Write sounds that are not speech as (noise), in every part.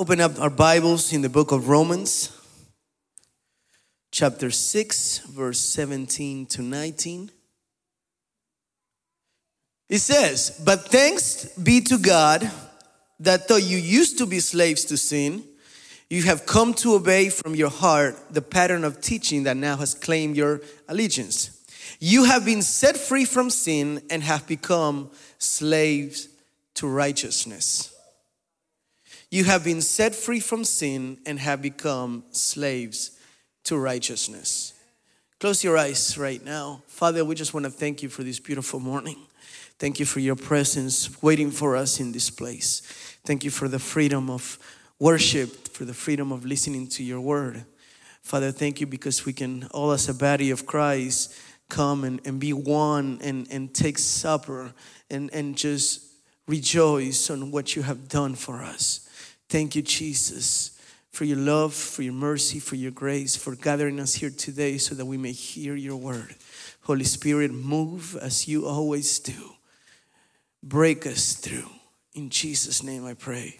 open up our Bibles in the book of Romans, chapter 6, verse 17 to 19. It says, But thanks be to God that though you used to be slaves to sin, you have come to obey from your heart the pattern of teaching that now has claimed your allegiance. You have been set free from sin and have become slaves to righteousness. You have been set free from sin and have become slaves to righteousness. Close your eyes right now. Father, we just want to thank you for this beautiful morning. Thank you for your presence waiting for us in this place. Thank you for the freedom of worship, for the freedom of listening to your word. Father, thank you because we can, all as a body of Christ, come and, and be one and, and take supper and, and just rejoice on what you have done for us. Thank you, Jesus, for your love, for your mercy, for your grace, for gathering us here today so that we may hear your word. Holy Spirit, move as you always do. Break us through. In Jesus' name I pray.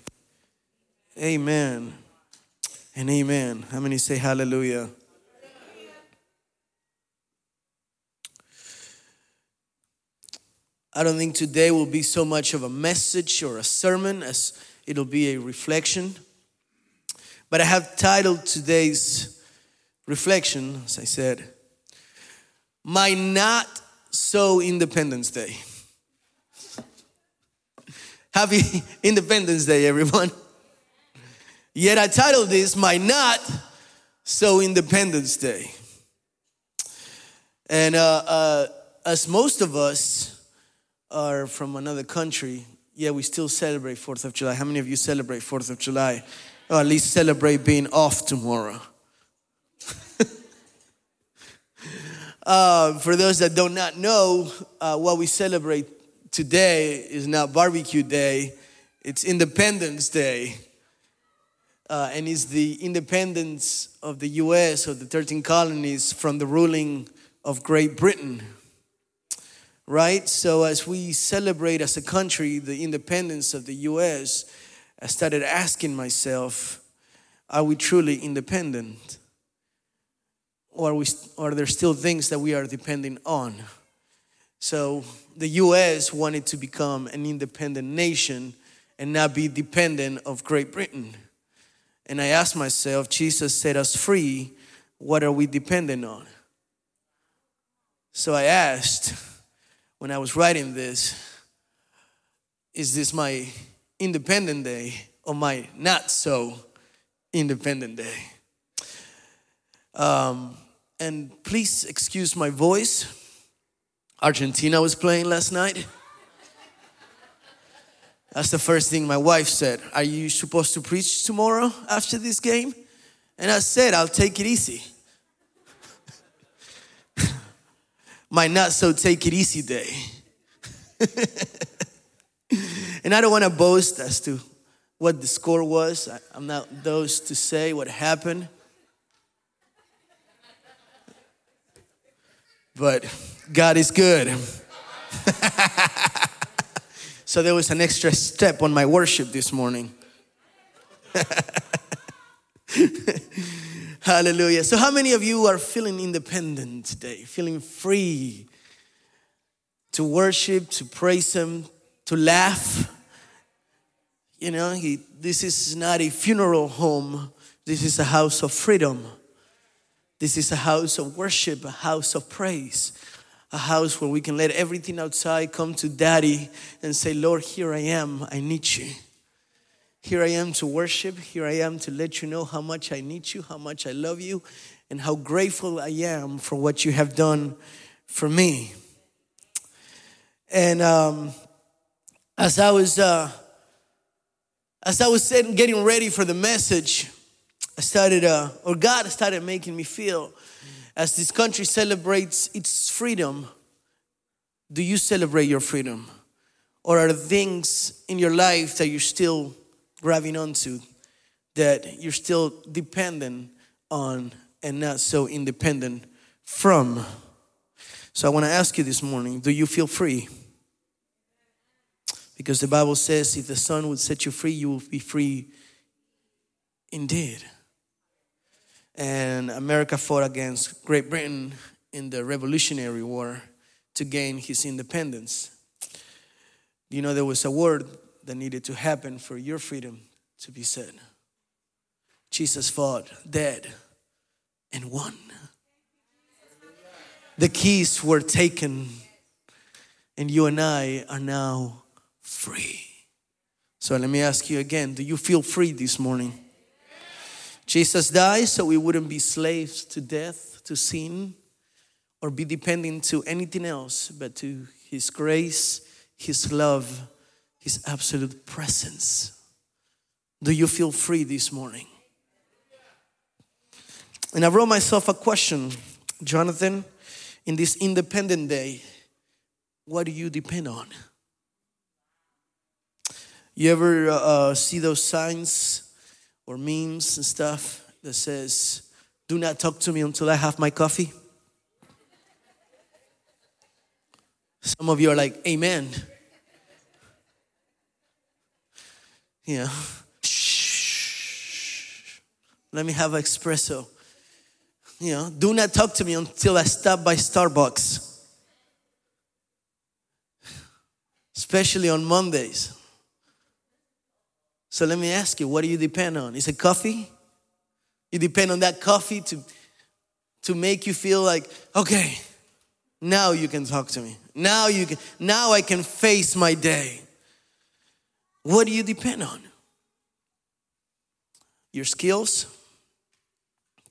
Amen and amen. How many say hallelujah? I don't think today will be so much of a message or a sermon as it'll be a reflection. But I have titled today's reflection, as I said, My Not So Independence Day. (laughs) Happy (laughs) Independence Day, everyone. Yet I titled this My Not So Independence Day. And uh, uh, as most of us are from another country, yeah, we still celebrate 4th of July. How many of you celebrate 4th of July? Or at least celebrate being off tomorrow. (laughs) uh, for those that do not know, uh, what we celebrate today is not barbecue day, it's Independence Day. Uh, and it's the independence of the US, of the 13 colonies, from the ruling of Great Britain right? So, as we celebrate as a country the independence of the US, I started asking myself, are we truly independent? Or are, we, are there still things that we are depending on? So, the US wanted to become an independent nation and not be dependent of Great Britain. And I asked myself, Jesus set us free. What are we dependent on? So I asked, when I was writing this is this my independent day or my not so independent day? Um, and please excuse my voice. Argentina was playing last night. That's the first thing my wife said. Are you supposed to preach tomorrow after this game? And I said, I'll take it easy. My not so take it easy day. (laughs) and I don't want to boast as to what the score was. I, am not those to say what happened. But God is good. (laughs) so there was an extra step on my worship this morning. (laughs) Hallelujah. So, how many of you are feeling independent today, feeling free to worship, to praise Him, to laugh? You know, he, this is not a funeral home, this is a house of freedom. This is a house of worship, a house of praise, a house where we can let everything outside come to Daddy and say, Lord, here I am, I need you. Here I am to worship. Here I am to let you know how much I need you, how much I love you, and how grateful I am for what you have done for me. And um, as I was uh, as I was sitting, getting ready for the message, I started, uh, or God started making me feel, as this country celebrates its freedom, do you celebrate your freedom? Or are there things in your life that you're still grabbing onto that you're still dependent on and not so independent from. So I want to ask you this morning do you feel free? Because the Bible says if the Son would set you free, you will be free indeed. And America fought against Great Britain in the Revolutionary War to gain his independence. You know, there was a word that needed to happen for your freedom to be set. Jesus fought, dead, and won. The keys were taken, and you and I are now free. So let me ask you again do you feel free this morning? Jesus died so we wouldn't be slaves to death, to sin, or be dependent to anything else but to His grace, His love, His absolute presence. Do you feel free this morning? And I wrote myself a question, Jonathan, in this independent day, what do you depend on? You ever uh, uh, see those signs or memes and stuff that says, do not talk to me until I have my coffee? Some of you are like, Amen. Yeah. Shh. (laughs) Let me have an espresso. You know, do not talk to me until I stop by Starbucks. Especially on Mondays. So let me ask you, what do you depend on? Is it coffee? You depend on that coffee to, to make you feel like, okay, now you can talk to me. Now you can now I can face my day. What do you depend on? Your skills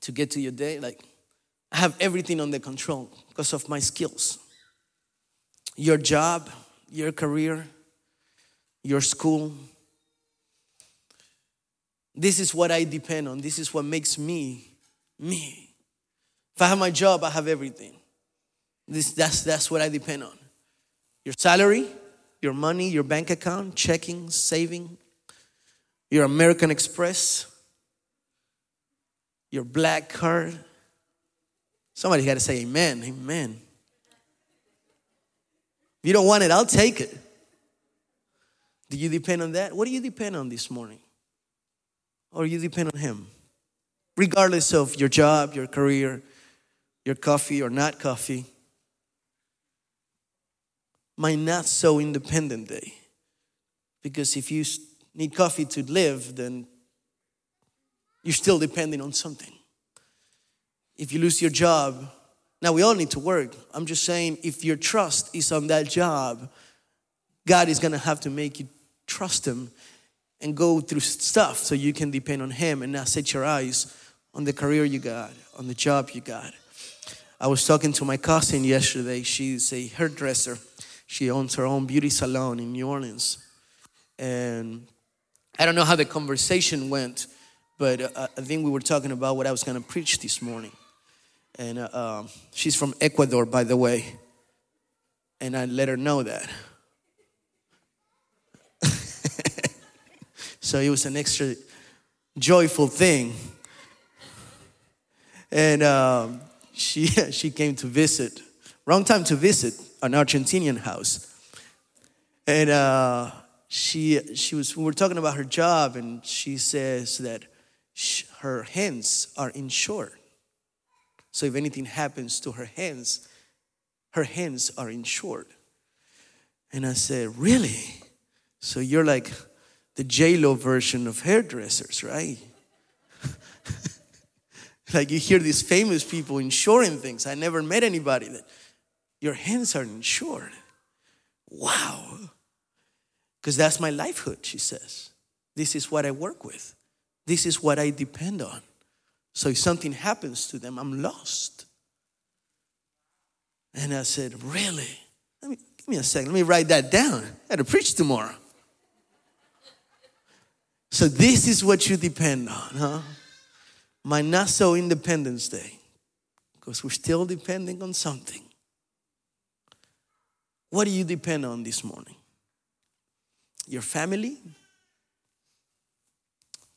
to get to your day like I have everything under control because of my skills. Your job, your career, your school. This is what I depend on. This is what makes me me. If I have my job, I have everything. This, that's, that's what I depend on. Your salary, your money, your bank account, checking, saving, your American Express, your black card. Somebody got to say amen, amen. If you don't want it, I'll take it. Do you depend on that? What do you depend on this morning? Or you depend on Him? Regardless of your job, your career, your coffee or not coffee my not so independent day. Because if you need coffee to live, then you're still depending on something. If you lose your job, now we all need to work. I'm just saying, if your trust is on that job, God is gonna have to make you trust Him and go through stuff so you can depend on Him and not set your eyes on the career you got, on the job you got. I was talking to my cousin yesterday. She's a hairdresser she owns her own beauty salon in New Orleans. And I don't know how the conversation went, but uh, I think we were talking about what I was going to preach this morning. And uh, uh, she's from Ecuador, by the way. And I let her know that. (laughs) so it was an extra joyful thing. And um, she, (laughs) she came to visit. Wrong time to visit an Argentinian house. And uh, she, she was, we were talking about her job, and she says that her hands are insured. So if anything happens to her hands, her hands are insured. And I said, Really? So you're like the J-Lo version of hairdressers, right? (laughs) like you hear these famous people insuring things. I never met anybody that your hands are insured. Wow. Because that's my livelihood, she says. This is what I work with. This is what I depend on. So if something happens to them, I'm lost. And I said, Really? Let me give me a second. Let me write that down. I had to preach tomorrow. So this is what you depend on, huh? My not so independence day. Because we're still depending on something. What do you depend on this morning? Your family?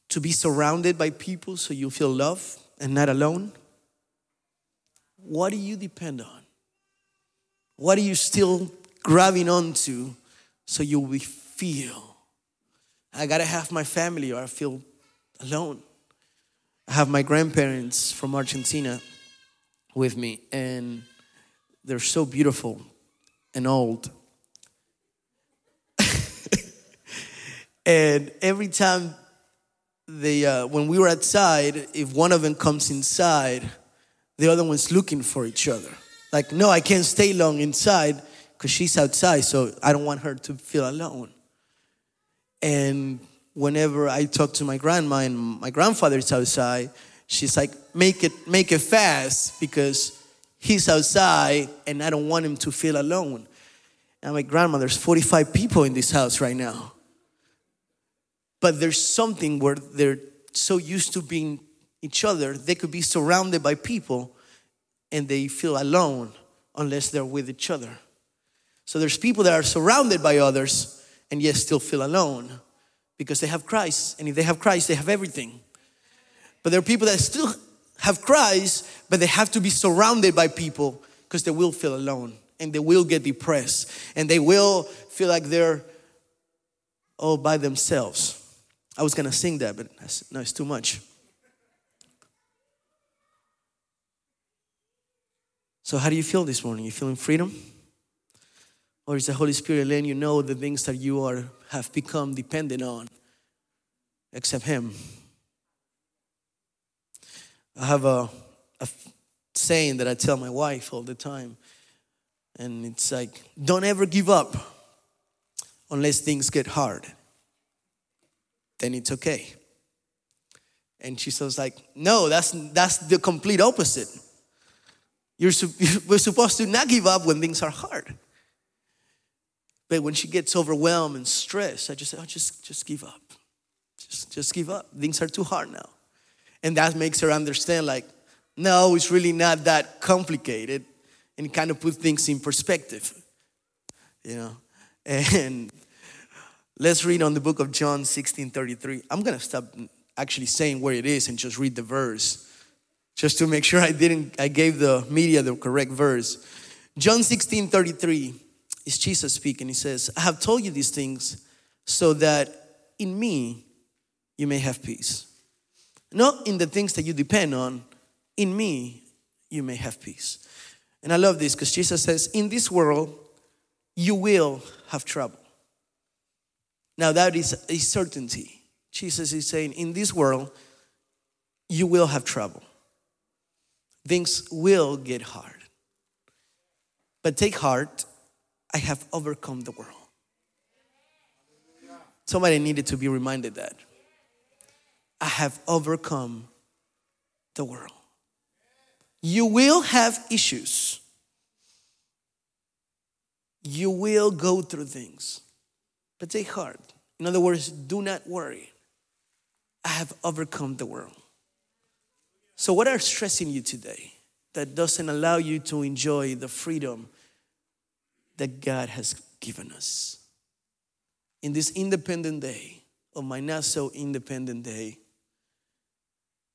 To be surrounded by people so you feel love and not alone? What do you depend on? What are you still grabbing onto so you will feel? I gotta have my family or I feel alone. I have my grandparents from Argentina with me, and they're so beautiful and old. (laughs) and every time they, uh, when we were outside, if one of them comes inside, the other one's looking for each other. Like, no, I can't stay long inside because she's outside, so I don't want her to feel alone. And whenever I talk to my grandma and my grandfather's outside, she's like, make it, make it fast because he's outside and I don't want him to feel alone. And my grandma, there's 45 people in this house right now. But there's something where they're so used to being each other, they could be surrounded by people and they feel alone unless they're with each other. So there's people that are surrounded by others and yet still feel alone because they have Christ. And if they have Christ, they have everything. But there are people that still have Christ, but they have to be surrounded by people because they will feel alone and they will get depressed and they will feel like they're all by themselves. I was gonna sing that, but no, it's too much. So, how do you feel this morning? You feeling freedom? Or is the Holy Spirit letting you know the things that you are have become dependent on except Him? I have a, a saying that I tell my wife all the time, and it's like, don't ever give up unless things get hard. Then it's okay. And she says, like, no, that's that's the complete opposite. You're, (laughs) we're supposed to not give up when things are hard. But when she gets overwhelmed and stressed, I just say, oh, just, just give up. Just, just give up. Things are too hard now. And that makes her understand, like, no, it's really not that complicated. And kind of put things in perspective, you know. And let's read on the book of John 16 33. I'm going to stop actually saying where it is and just read the verse just to make sure I didn't, I gave the media the correct verse. John 16 33 is Jesus speaking. He says, I have told you these things so that in me you may have peace. Not in the things that you depend on, in me you may have peace. And I love this because Jesus says, In this world you will have trouble. Now that is a certainty. Jesus is saying, In this world you will have trouble things will get hard. But take heart, I have overcome the world. Somebody needed to be reminded that. I have overcome the world. You will have issues. You will go through things, but take heart. In other words, do not worry. I have overcome the world. So, what are stressing you today that doesn't allow you to enjoy the freedom that God has given us? In this independent day, of my not so independent day,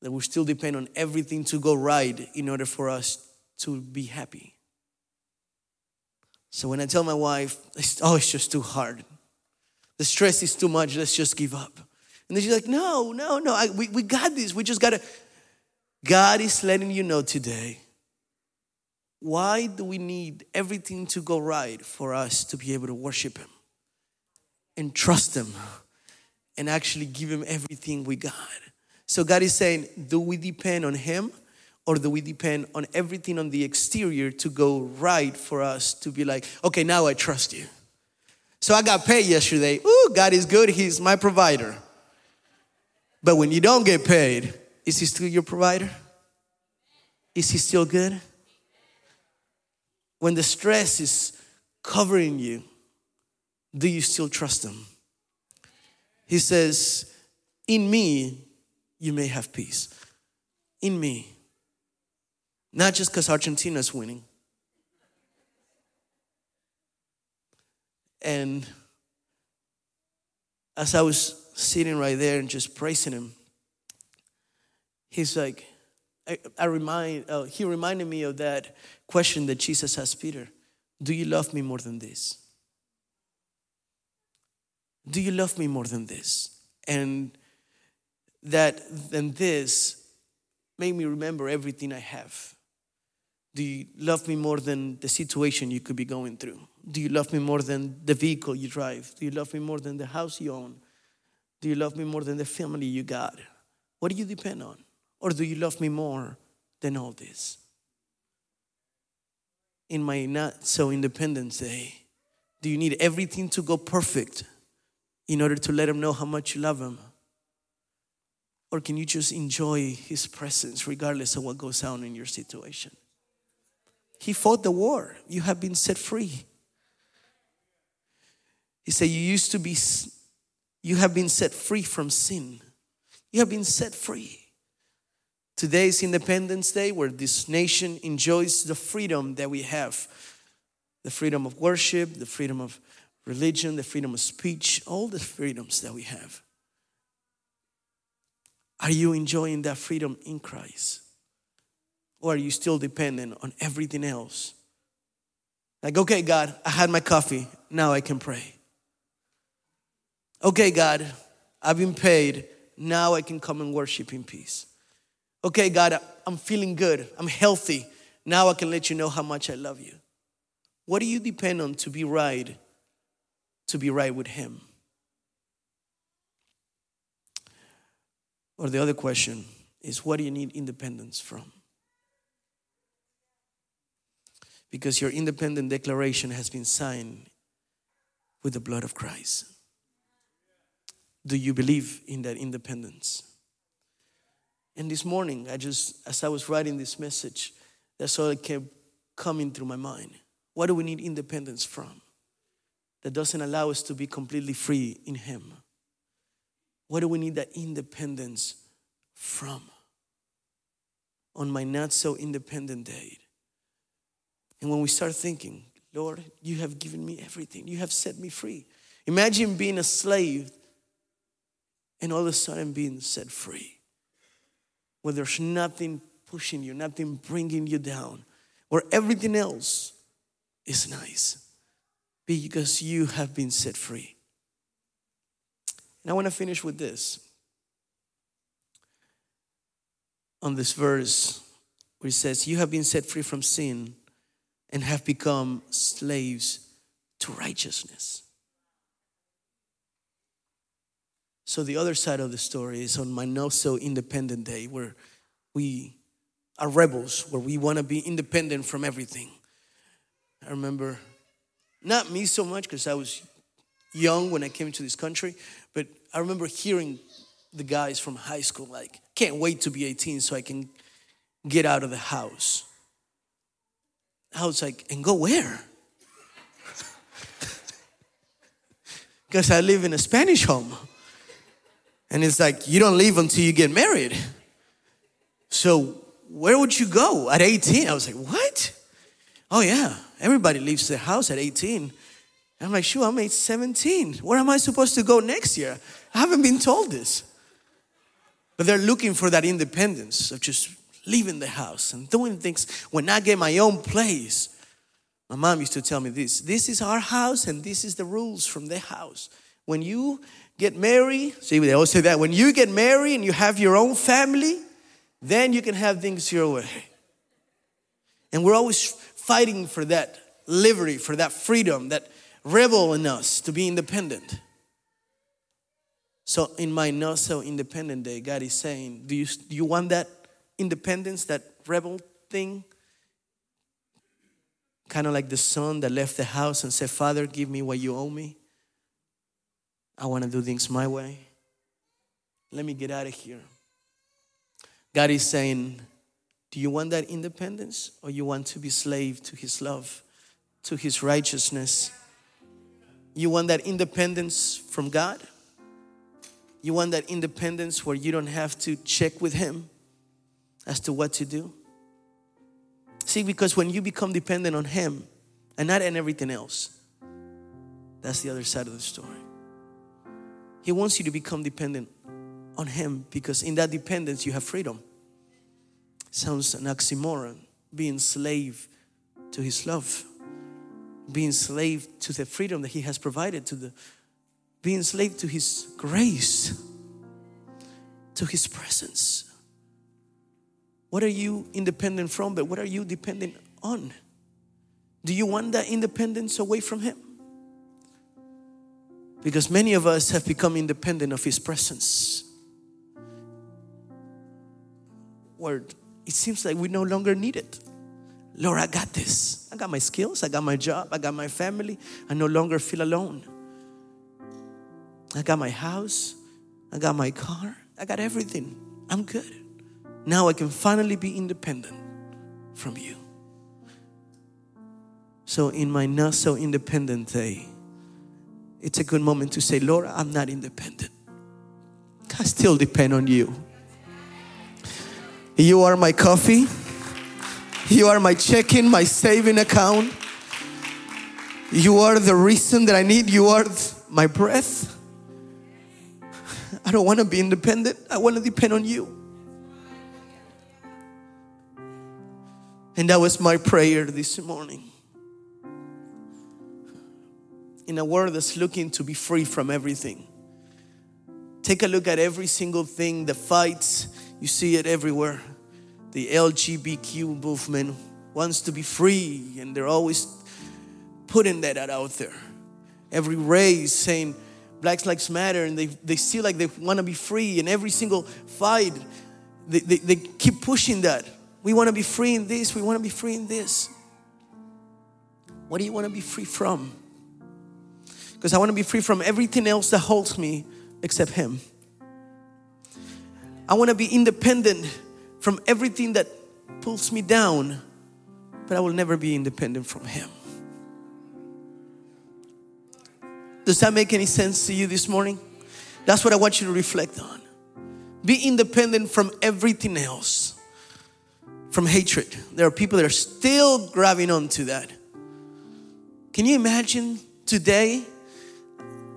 that we still depend on everything to go right in order for us to be happy. So when I tell my wife, oh, it's just too hard. The stress is too much. Let's just give up. And then she's like, no, no, no. I, we, we got this. We just got to God is letting you know today why do we need everything to go right for us to be able to worship Him and trust Him and actually give Him everything we got? So, God is saying, do we depend on Him or do we depend on everything on the exterior to go right for us to be like, okay, now I trust you? So, I got paid yesterday. Ooh, God is good, He's my provider. But when you don't get paid, is he still your provider? Is he still good? When the stress is covering you, do you still trust him? He says, In me, you may have peace. In me. Not just because Argentina's winning. And as I was sitting right there and just praising him, he's like, I, I remind, uh, he reminded me of that question that Jesus asked Peter Do you love me more than this? Do you love me more than this? And that than this make me remember everything I have? Do you love me more than the situation you could be going through? Do you love me more than the vehicle you drive? Do you love me more than the house you own? Do you love me more than the family you got? What do you depend on? Or do you love me more than all this? In my not so independence day, do you need everything to go perfect in order to let him know how much you love him? Or can you just enjoy his presence regardless of what goes on in your situation? He fought the war. You have been set free. He said, You used to be, you have been set free from sin. You have been set free. Today is Independence Day where this nation enjoys the freedom that we have the freedom of worship, the freedom of religion, the freedom of speech, all the freedoms that we have. Are you enjoying that freedom in Christ? Or are you still dependent on everything else? Like, okay, God, I had my coffee, now I can pray. Okay, God, I've been paid, now I can come and worship in peace. Okay, God, I'm feeling good. I'm healthy. Now I can let you know how much I love you. What do you depend on to be right, to be right with Him? Or the other question is what do you need independence from? Because your independent declaration has been signed with the blood of Christ. Do you believe in that independence? And this morning, I just, as I was writing this message, that's all that kept coming through my mind. What do we need independence from? That doesn't allow us to be completely free in Him. What do we need that independence from? On my not so independent day. And when we start thinking, Lord, you have given me everything, you have set me free. Imagine being a slave and all of a sudden being set free where there's nothing pushing you, nothing bringing you down, where everything else is nice because you have been set free. And I want to finish with this. On this verse where it says, You have been set free from sin and have become slaves to righteousness. So the other side of the story is on my not so independent day where we are rebels, where we want to be independent from everything. I remember, not me so much because I was young when I came to this country, but I remember hearing the guys from high school like, can't wait to be 18 so I can get out of the house. I was like, and go where? (laughs) Because I live in a Spanish home. And it's like, you don't leave until you get married. So, where would you go at 18? I was like, what? Oh, yeah, everybody leaves the house at 18. I'm like, sure, I'm 17. Where am I supposed to go next year? I haven't been told this. But they're looking for that independence of just leaving the house and doing things. When I get my own place, my mom used to tell me this this is our house and this is the rules from the house. When you get married, see, they always say that when you get married and you have your own family, then you can have things your way. And we're always fighting for that liberty, for that freedom, that rebel in us to be independent. So, in my not so independent day, God is saying, Do you, do you want that independence, that rebel thing? Kind of like the son that left the house and said, Father, give me what you owe me. I want to do things my way. Let me get out of here. God is saying, Do you want that independence or you want to be slave to His love, to His righteousness? You want that independence from God? You want that independence where you don't have to check with Him as to what to do? See, because when you become dependent on Him and not on everything else, that's the other side of the story. He wants you to become dependent on Him because in that dependence you have freedom. Sounds an oxymoron, being slave to His love, being slave to the freedom that He has provided, to the being slave to His grace, to His presence. What are you independent from, but what are you dependent on? Do you want that independence away from Him? Because many of us have become independent of His presence. Where it seems like we no longer need it. Lord, I got this. I got my skills, I got my job, I got my family. I no longer feel alone. I got my house, I got my car, I got everything. I'm good. Now I can finally be independent from you. So, in my not so independent day, it's a good moment to say, Lord, I'm not independent. I still depend on you. You are my coffee. You are my checking, my saving account. You are the reason that I need. You are my breath. I don't want to be independent. I want to depend on you. And that was my prayer this morning. In a world that's looking to be free from everything, take a look at every single thing, the fights, you see it everywhere. The LGBTQ movement wants to be free, and they're always putting that out there. Every race saying Blacks Lives Matter, and they, they feel like they want to be free, and every single fight, they, they, they keep pushing that. We want to be free in this, we want to be free in this. What do you want to be free from? Because I want to be free from everything else that holds me except Him. I want to be independent from everything that pulls me down, but I will never be independent from Him. Does that make any sense to you this morning? That's what I want you to reflect on. Be independent from everything else from hatred. There are people that are still grabbing on to that. Can you imagine today?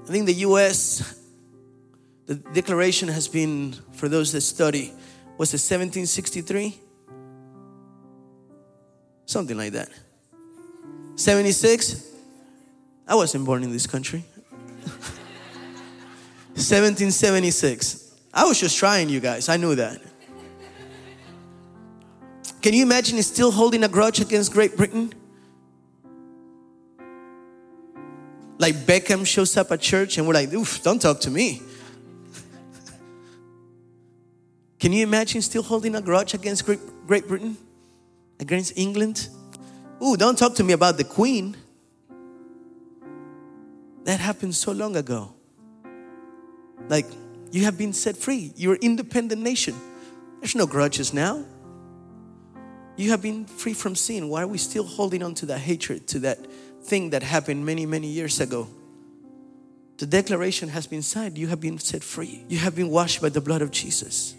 I think the US, the declaration has been, for those that study, was it 1763? Something like that. 76? I wasn't born in this country. (laughs) 1776. I was just trying, you guys. I knew that. Can you imagine he's still holding a grudge against Great Britain? Like Beckham shows up at church and we're like, oof, don't talk to me. Can you imagine still holding a grudge against Great, Britain? Against England? Ooh, don't talk to me about the Queen. That happened so long ago. Like, you have been set free. You're an independent nation. There's no grudges now. You have been free from sin. Why are we still holding on to that hatred, to that thing that happened many, many years ago? The declaration has been signed. You have been set free. You have been washed by the blood of Jesus.